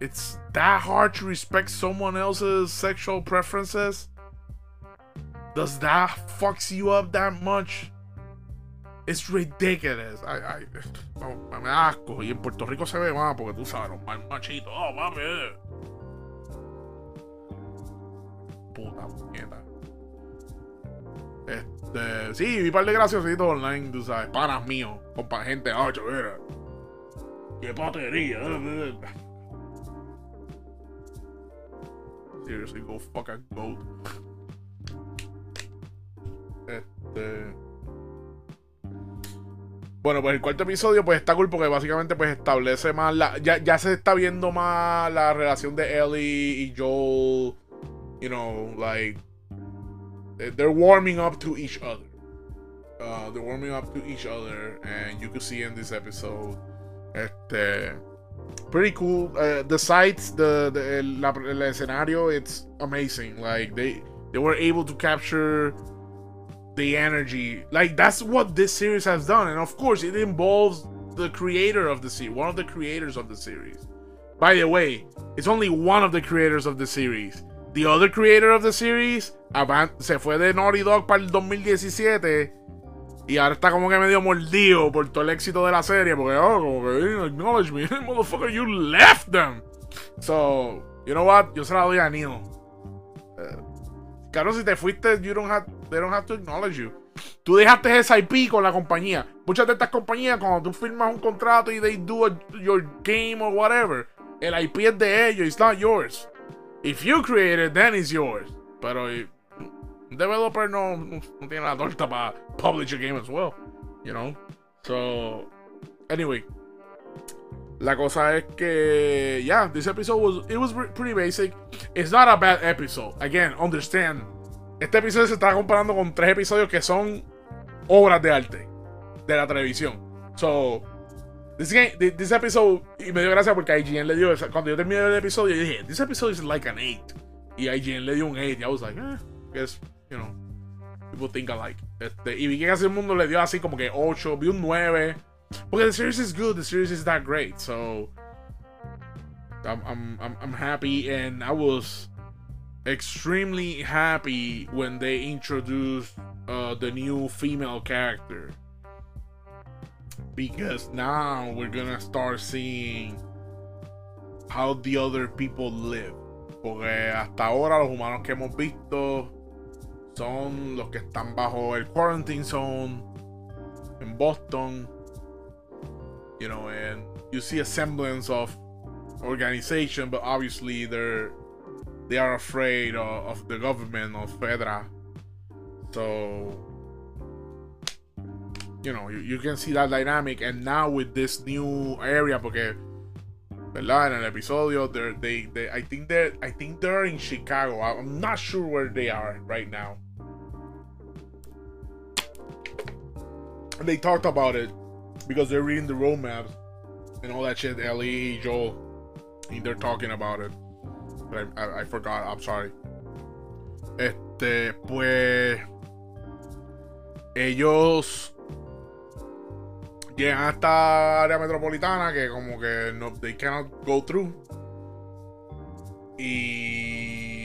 It's that hard to respect someone else's sexual preferences. Does that fucks you up that much? It's ridiculous. Ay, ay, me asco. Y en Puerto Rico se ve más porque tú sabes, los machitos. Oh, mami. Eh. Puta puñeta. Este. Sí, vi un par de graciositos online, tú sabes. Panas míos. Con gente. Ah, chavera. Qué patería. Seriously, go fuck a. Este. Bueno, pues el cuarto episodio pues está cool porque básicamente pues establece más la... Ya, ya se está viendo más la relación de Ellie y Joel. You know, like... They're warming up to each other. Uh, they're warming up to each other. And you could see in this episode. Este... Pretty cool. Uh, the sights, the, the el, el escenario, it's amazing. Like, they, they were able to capture the energy. Like that's what this series has done, and of course, it involves the creator of the series, one of the creators of the series. By the way, it's only one of the creators of the series. The other creator of the series se fue de Naughty Dog para el 2017 y ahora está como que medio mordido por todo el éxito de la serie porque oh, como que acknowledge me, motherfucker, you left them. So, you know what? Yo se la doy a Neil. Uh, Claro, si te fuiste, you don't have, they don't have to acknowledge you. Tú dejaste esa IP con la compañía. Muchas de estas compañías, cuando tú firmas un contrato y they do your game or whatever, el IP es de ellos, it's not yours. If you create it, then it's yours. Pero developer no, tiene la torta para publish a game as well. You know? So, anyway. La cosa es que, yeah, this episode was, it was pretty basic. It's not a bad episode. Again, understand. Este episodio se está comparando con tres episodios que son obras de arte de la televisión. So, this, game, this episode, y me dio gracia porque IGN le dio, cuando yo terminé el episodio, yo dije, this episode is like an 8. Y IGN le dio un 8. Y I was like, eh, guess, you know, people think alike. Este, y vi que casi el mundo le dio así como que 8, vi un 9. Porque the series is good, the series is that great, so I'm I'm I'm, I'm happy and I was extremely happy when they introduced uh, the new female character because now we're gonna start seeing how the other people live. Porque hasta ahora los humanos que hemos visto son los que están bajo el quarantine zone en Boston. You know, and you see a semblance of organization, but obviously they're they are afraid of, of the government of Fedra. So you know, you, you, can see that dynamic. And now with this new area, porque, ¿verdad? En el episodio, they, they, I think they're, I think they're in Chicago. I'm not sure where they are right now. They talked about it because they're reading the road maps and all that shit. Ellie, Joel, and they're talking about it. But I, I, I forgot. I'm sorry. Este, pues, ellos llegan a esta área metropolitana que como que no they cannot go through y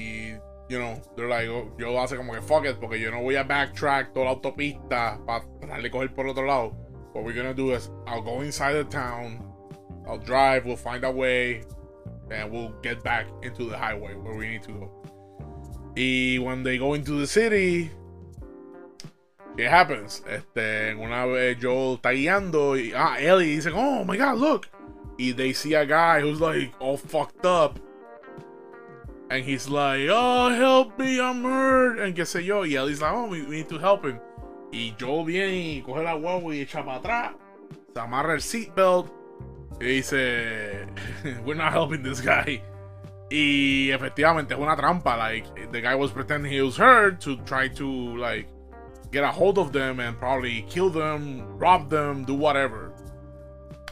you know they're like oh, yo hace como que fuck it porque yo no voy a backtrack toda la autopista para de coger por otro lado what we're gonna do is I'll go inside the town I'll drive we'll find a way and we'll get back into the highway where we need to go y when they go into the city it happens. Este, una vez Joel está guiando y ah, Ellie dice, oh my god, look. Y they see a guy who's like all fucked up. And he's like, oh, help me, I'm hurt. And qué sé yo. Y Ellie's like, oh, we, we need to help him. Y Joel viene y coge la huevo y echa para atrás. Se amarra el seatbelt. Y dice, we're not helping this guy. Y efectivamente es una trampa. Like, the guy was pretending he was hurt to try to, like, get a hold of them and probably kill them, rob them, do whatever.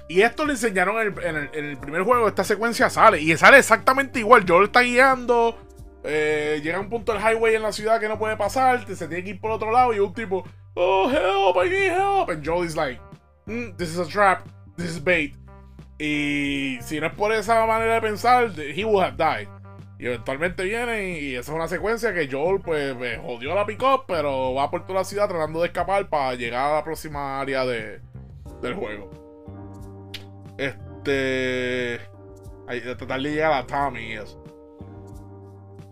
Y esto le enseñaron en el, primer juego, esta secuencia sale. Y sale exactamente igual. Joel está guiando. Eh, llega a un punto del highway en la ciudad que no puede pasar. Se tiene que ir por otro lado. Y un tipo, oh, help, I need help. And Joel is like, mm, this is a trap. This is bait. Y si no es por esa manera de pensar, he would have died. Y eventualmente viene y esa es una secuencia que Joel pues me jodió la pick pero va por toda la ciudad tratando de escapar para llegar a la próxima área de, del juego. Este... Hay, tratar de llegar a Tommy y.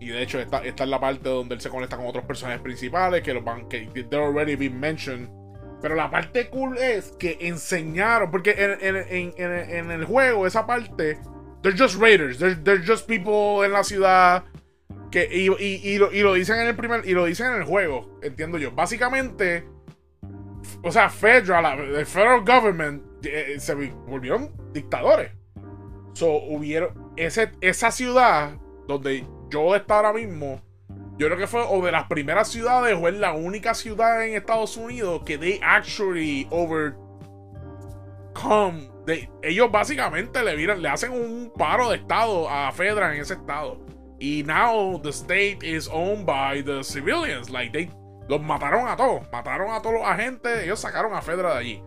Y de hecho, esta, esta es la parte donde él se conecta con otros personajes principales que los van, que they're already been mentioned. Pero la parte cool es que enseñaron, porque en, en, en, en el juego, esa parte They're just raiders. They're, they're just people en la ciudad. Que, y, y, lo, y, lo, dicen en el primer. Y lo dicen en el juego. Entiendo yo. Básicamente. O sea, Federal, el federal government eh, se volvieron dictadores. So, hubieron. Ese, esa ciudad donde yo está ahora mismo. Yo creo que fue o de las primeras ciudades o es la única ciudad en Estados Unidos que they actually overcome ellos básicamente le, le hacen un paro de estado a Fedra en ese estado. Y now the state is owned by the civilians. Like they los mataron a todos, mataron a todos los agentes, ellos sacaron a Fedra de allí.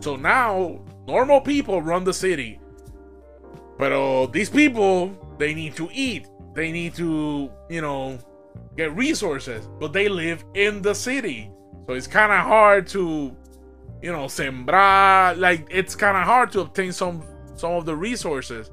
So now normal people run the city. Pero these people, they need to eat. They need to, you know, get resources, but they live in the city. So it's kind of hard to you know, sembrar. Like, it's kind of hard to obtain some, some of the resources.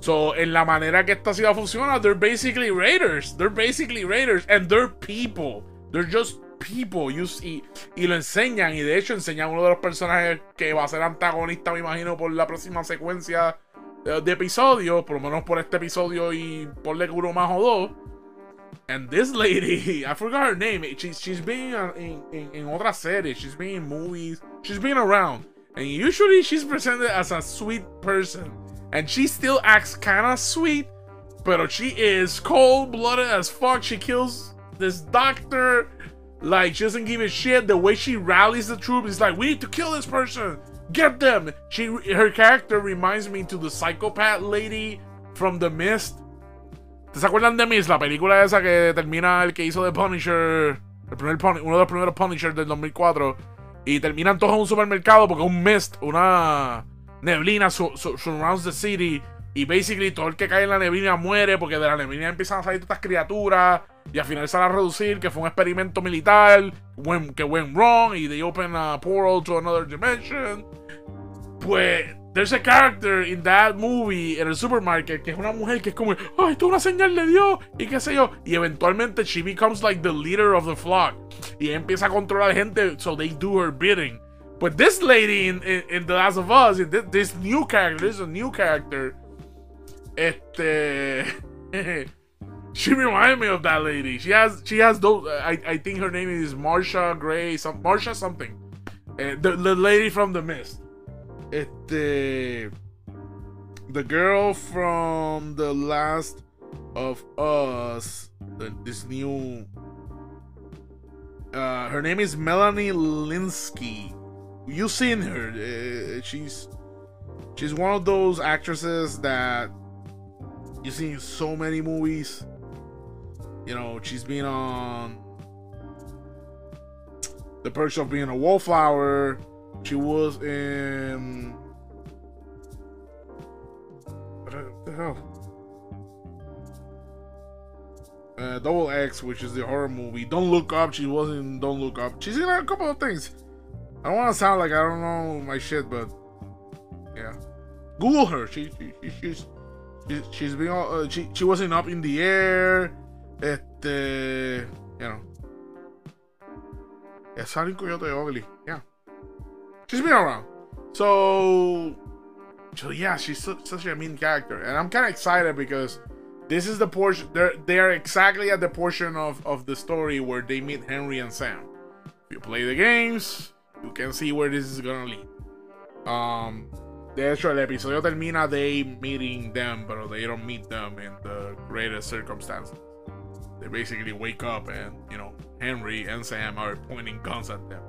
So, en la manera que esta ciudad funciona, they're basically raiders. They're basically raiders. And they're people. They're just people. You see, y lo enseñan. Y de hecho, enseñan uno de los personajes que va a ser antagonista, me imagino, por la próxima secuencia de, de episodios. Por lo menos por este episodio y por le uno más o dos. And this lady, I forgot her name. She's she's been in, in, in otras series. She's been in movies. She's been around. And usually she's presented as a sweet person. And she still acts kind of sweet. But she is cold-blooded as fuck. She kills this doctor. Like, she doesn't give a shit. The way she rallies the troops is like, we need to kill this person. Get them. She, her character reminds me to the psychopath lady from The Mist ¿Se acuerdan de Miss? La película esa que termina el que hizo de Punisher. El primer Pun uno de los primeros Punisher del 2004. Y terminan todos en un supermercado porque un mist, una neblina surrounds the city. Y basically todo el que cae en la neblina muere porque de la neblina empiezan a salir todas estas criaturas. Y al final van a reducir que fue un experimento militar que went wrong y they open a portal to another dimension. Pues there's a character in that movie en el supermarket que es una mujer que es como, ay, esto es una señal de Dios y qué sé yo. Y eventualmente she becomes like the leader of the flock. Y empieza a controlar gente so they do her bidding. But this lady in, in, The Last of Us, this, this new character, this is a new character. Este. she reminds me of that lady. She has she has those. I, I think her name is Marsha Gray. Some Marsha something. Uh, the the lady from the Mist. Este. The girl from The Last of Us. The, this new. Uh, her name is Melanie Linsky. You've seen her? Uh, she's she's one of those actresses that you see so many movies. You know, she's been on The Perks of Being a Wallflower. She was in. The hell? Uh, Double X, which is the horror movie. Don't Look Up. She was in Don't Look Up. She's in a couple of things. I don't want to sound like I don't know my shit, but yeah. Google her. She, she, she she's she, she's been uh, she she wasn't up in the air. Este, you know. Yeah, Coyote. Yeah. She's been around. So, so yeah, she's such, such a mean character, and I'm kind of excited because this is the portion. They're they're exactly at the portion of of the story where they meet Henry and Sam. If you play the games, you can see where this is gonna lead. Um, de hecho, el episodio termina they meeting them, but they don't meet them in the greatest circumstances. They basically wake up and, you know, Henry and Sam are pointing guns at them.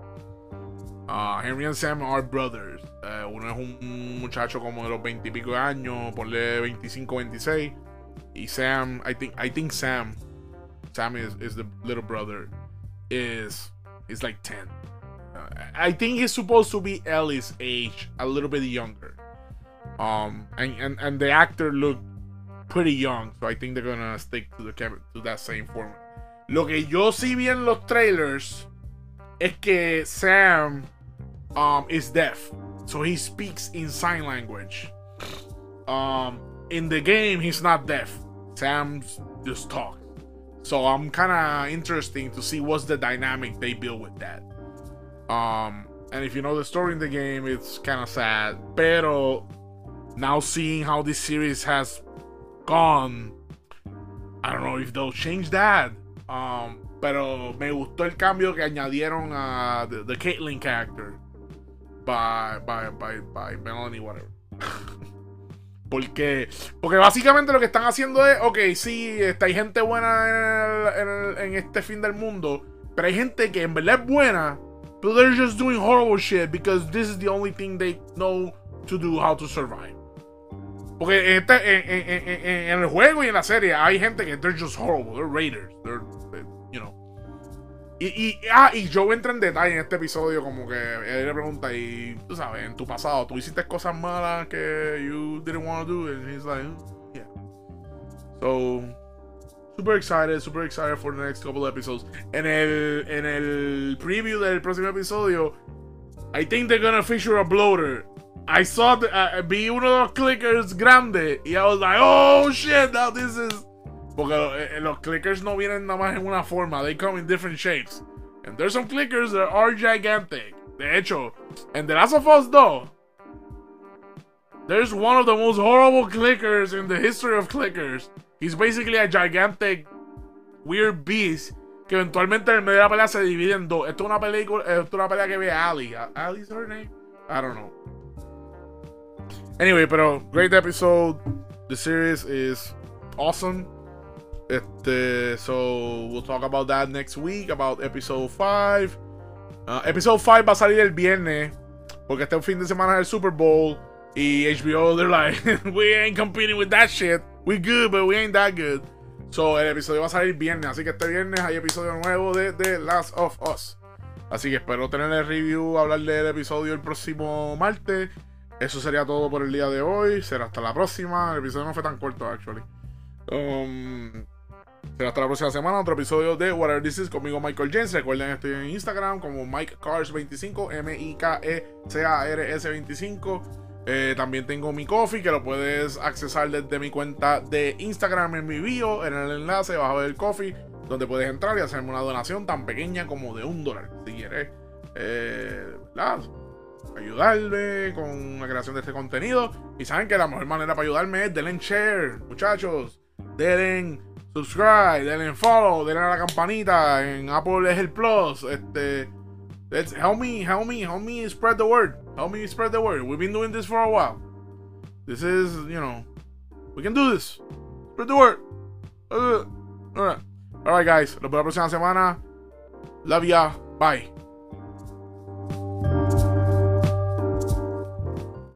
Uh, Henry and Sam are brothers. Uh, uno es un muchacho como de los 20 y pico de años, ponle 25, 26. Y Sam, I think, I think Sam, Sam is, is the little brother, is is like 10. I think he's supposed to be Ellie's age, a little bit younger. Um, and, and, and the actor looked pretty young, so I think they're gonna stick to the to that same format. Lo que yo sí vi en los trailers es que Sam um, is deaf, so he speaks in sign language. Um, in the game, he's not deaf. Sam just talks. So I'm kind of interesting to see what's the dynamic they build with that. Um, and if you know the story in the game, it's kind of sad. Pero now seeing how this series has gone, I don't know if they'll change that. Um, pero me gustó el cambio que añadieron a the, Caitlyn character by, by, by, by Melanie, whatever. porque, porque básicamente lo que están haciendo es, ok, sí, está, hay gente buena en, el, en, en este fin del mundo, pero hay gente que en verdad es buena But they're just doing horrible shit because this is the only thing they know to do how to survive. Porque en, este, en, en, en, el juego y en la serie hay gente que they're just horrible, they're raiders, they're, they, you know. Y, y, ah, y Joe entra en detalle en este episodio como que él le pregunta y tú sabes, en tu pasado tú hiciste cosas malas que you didn't want to do and he's like, yeah. So Super excited, super excited for the next couple episodes. En el, en el preview del próximo episodio, I think they're gonna feature a bloater. I saw, the, uh, vi uno de los clickers grande y I was like, oh shit, now this is. Porque eh, los clickers no vienen nada más en una forma, they come in different shapes. And there's some clickers that are gigantic. De hecho, en The Last of Us 2, there's one of the most horrible clickers in the history of clickers. He's basically a gigantic weird beast que eventualmente en el medio de la pelea se divide en dos. Esto es una película, es una pelea que ve Ali. ¿Ali's her name? I don't know. Anyway, pero great episode. The series is awesome. Este, so we'll talk about that next week about episode 5. Uh, episode 5 va a salir el viernes porque este fin de semana es el Super Bowl y HBO they're like we ain't competing with that shit. We good, but we ain't that good. So, el episodio va a salir viernes. Así que este viernes hay episodio nuevo de The Last of Us. Así que espero tener el review, hablar del episodio el próximo martes. eso sería todo por el día de hoy. Será hasta la próxima. El episodio no fue tan corto, actually. Um, será hasta la próxima semana. Otro episodio de Whatever This Is conmigo, Michael James. Recuerden, estoy en Instagram como MikeCars25, M-I-K-E-C-A-R-S-25. Eh, también tengo mi coffee que lo puedes accesar desde mi cuenta de Instagram en mi bio, en el enlace bajo del coffee, donde puedes entrar y hacerme una donación tan pequeña como de un dólar, si quieres. Eh, ayudarme con la creación de este contenido. Y saben que la mejor manera para ayudarme es denle share, muchachos. Denle subscribe, denle follow, denle a la campanita. En Apple es el plus. Este, help me, help me, help me spread the word. Help me spread the word. We've been doing this for a while. This is, you know, we can do this. Spread the word. Uh, Alright. Alright, guys. Nos vemos la próxima semana. Love ya. Bye.